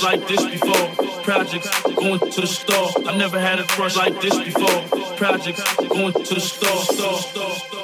crush like this before. Projects going to the store. I never had a crush like this before. Projects going to the store. store, store, store.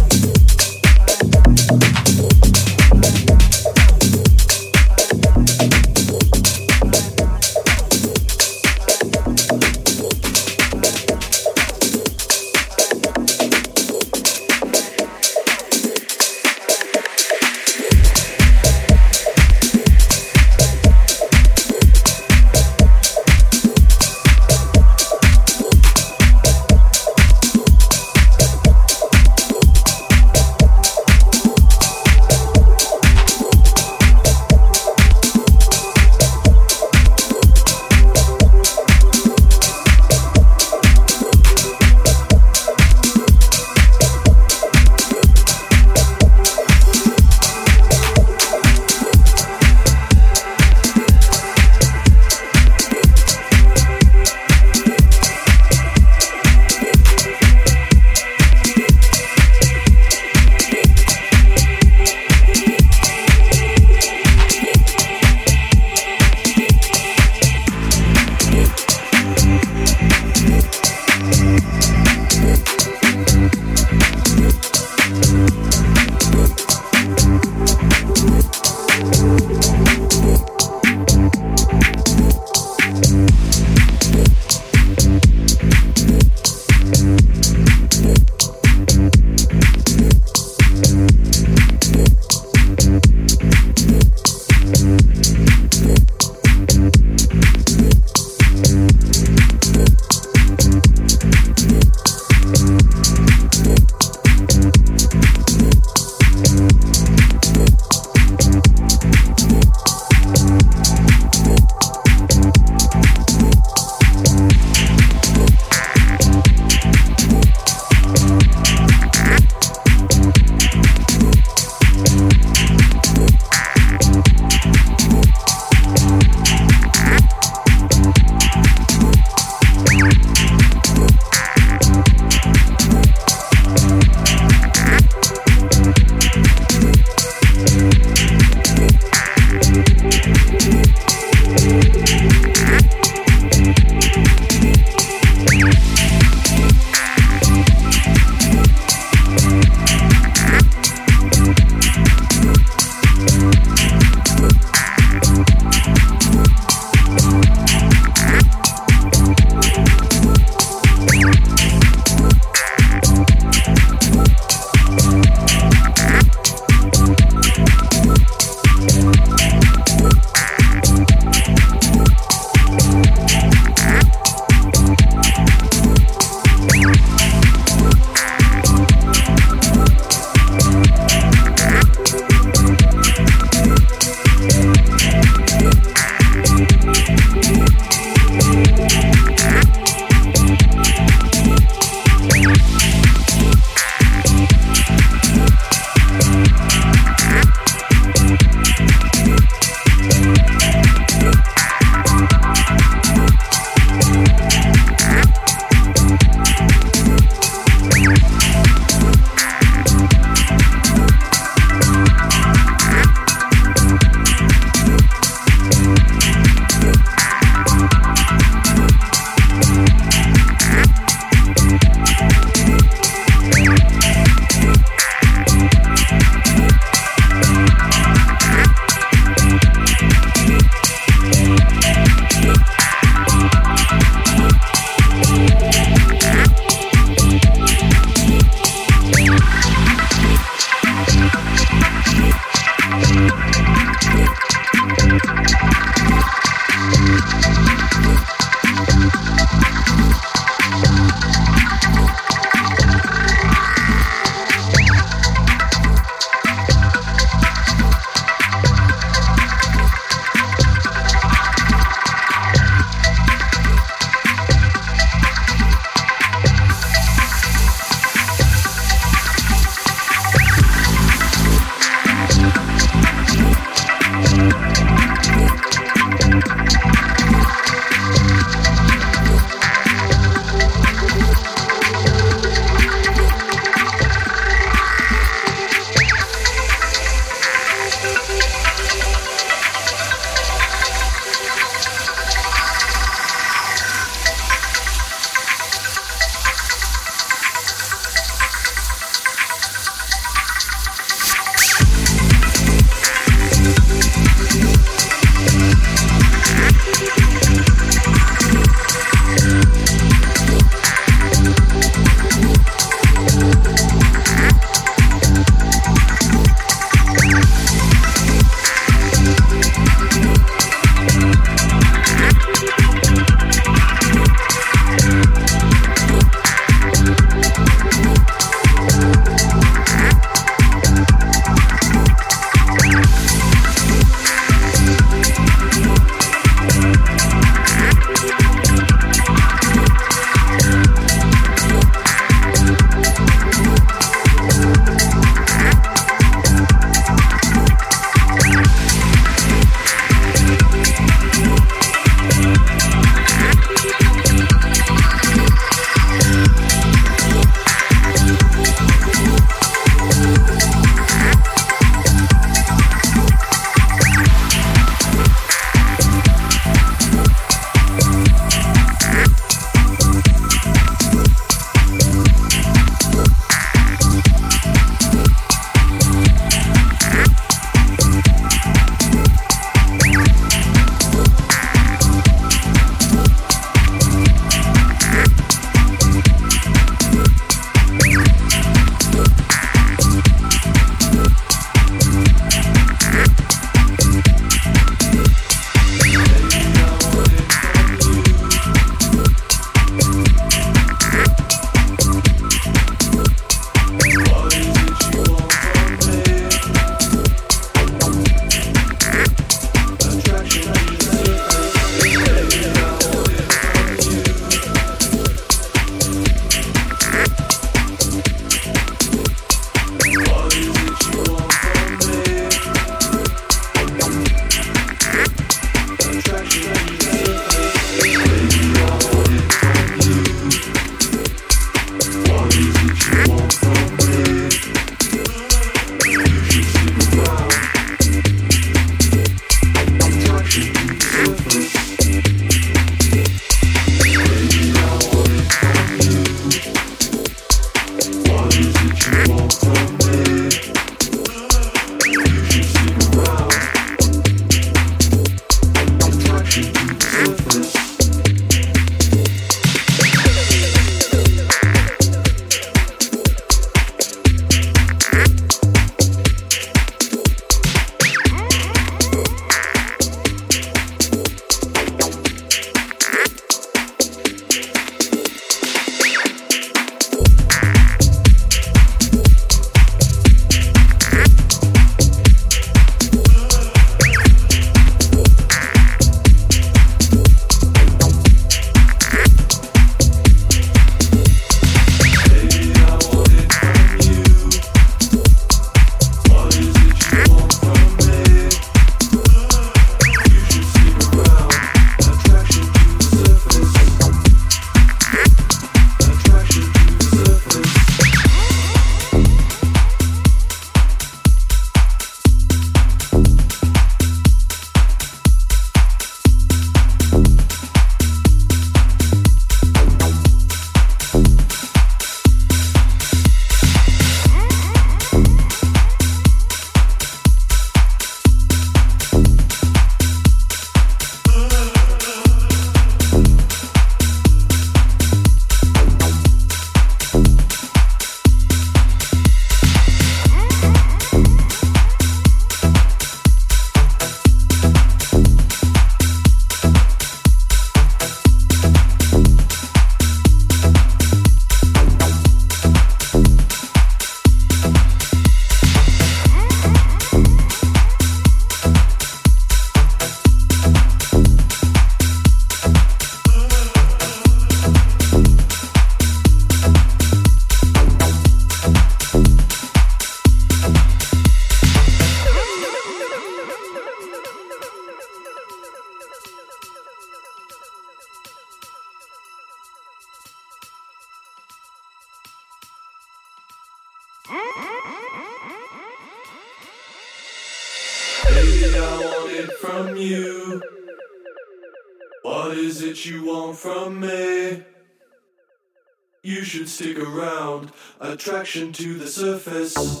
Attraction to the surface.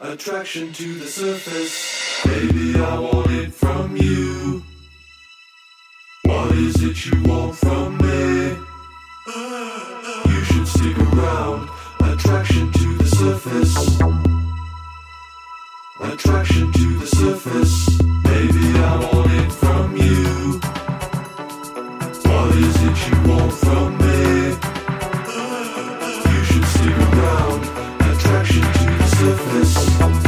Attraction to the surface. Baby, I want it from you. What is it you want from me? You should stick around. Attraction to the surface. Attraction to the surface. Baby, I want it from you. Surface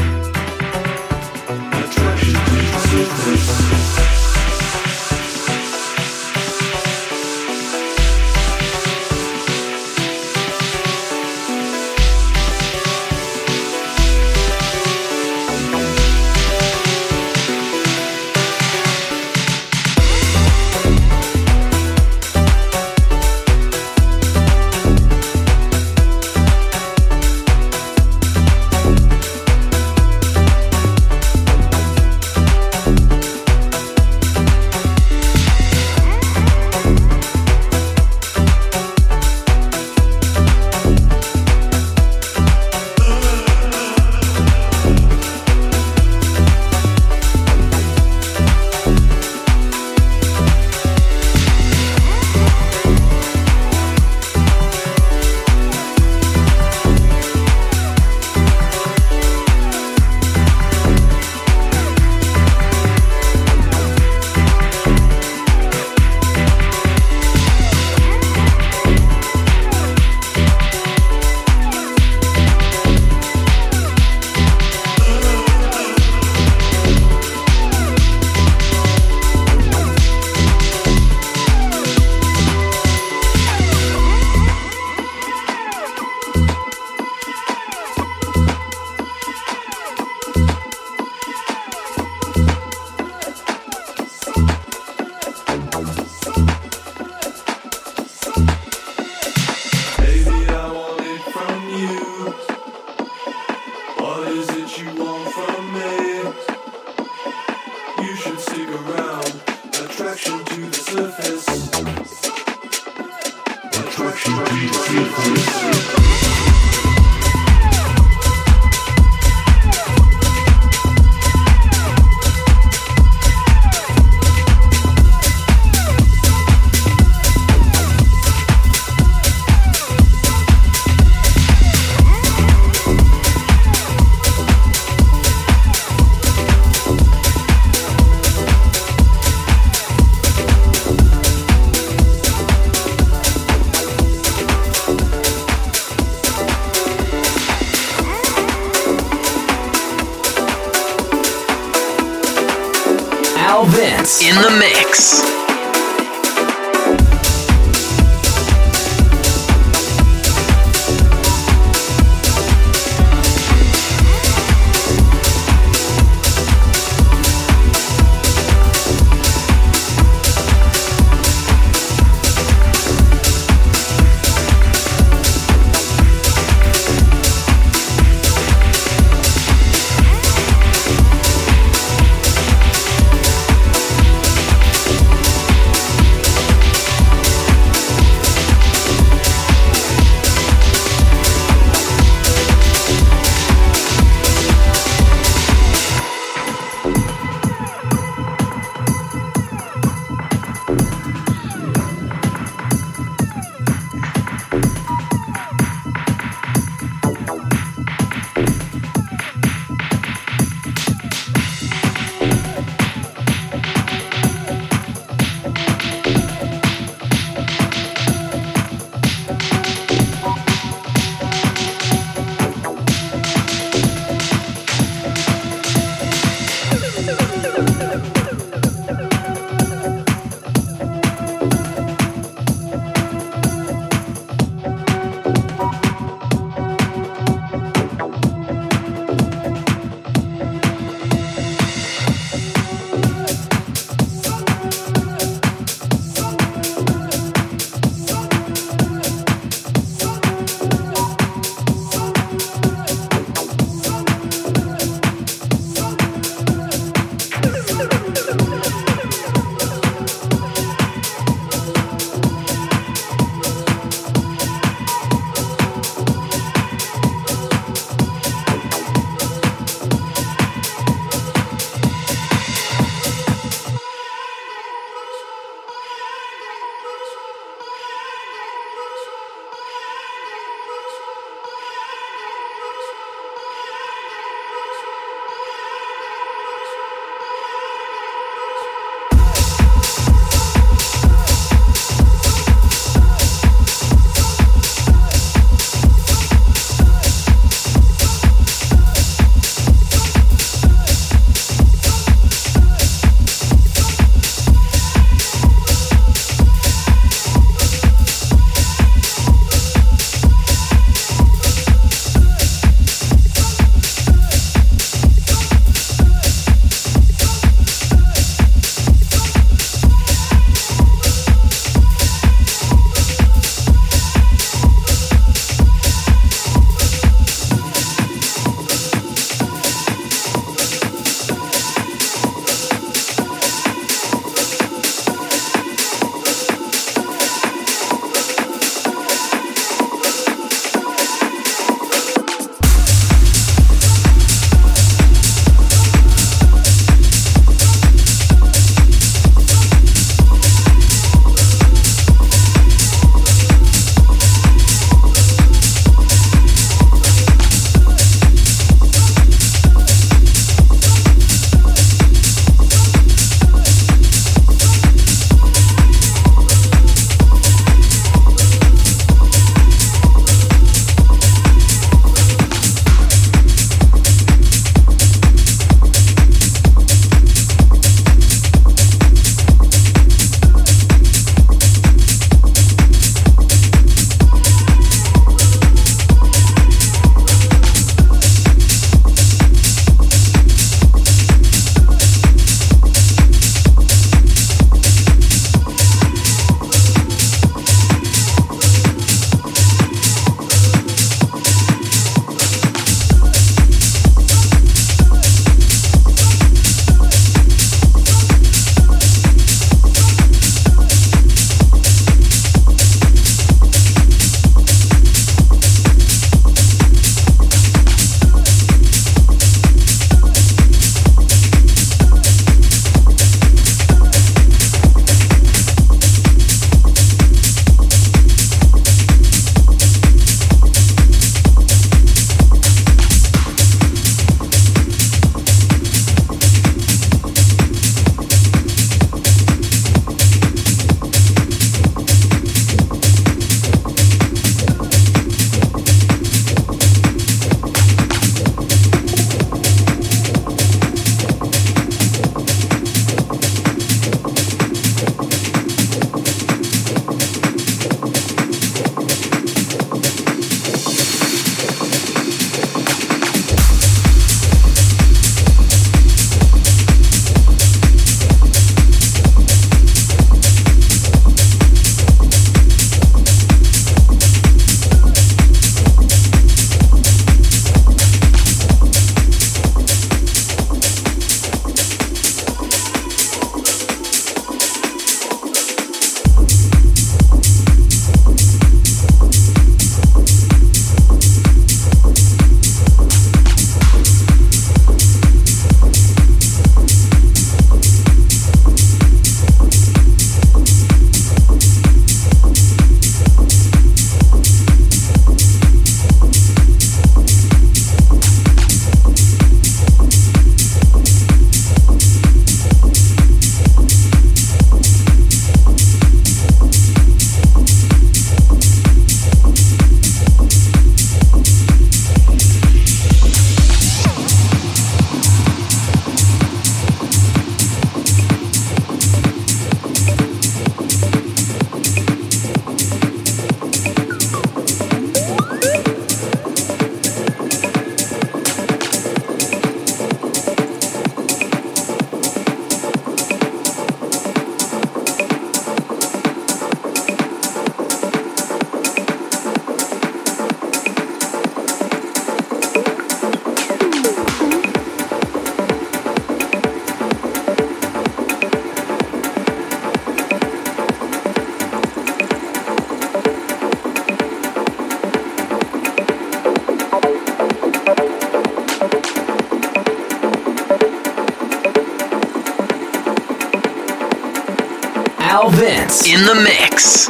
in the mix.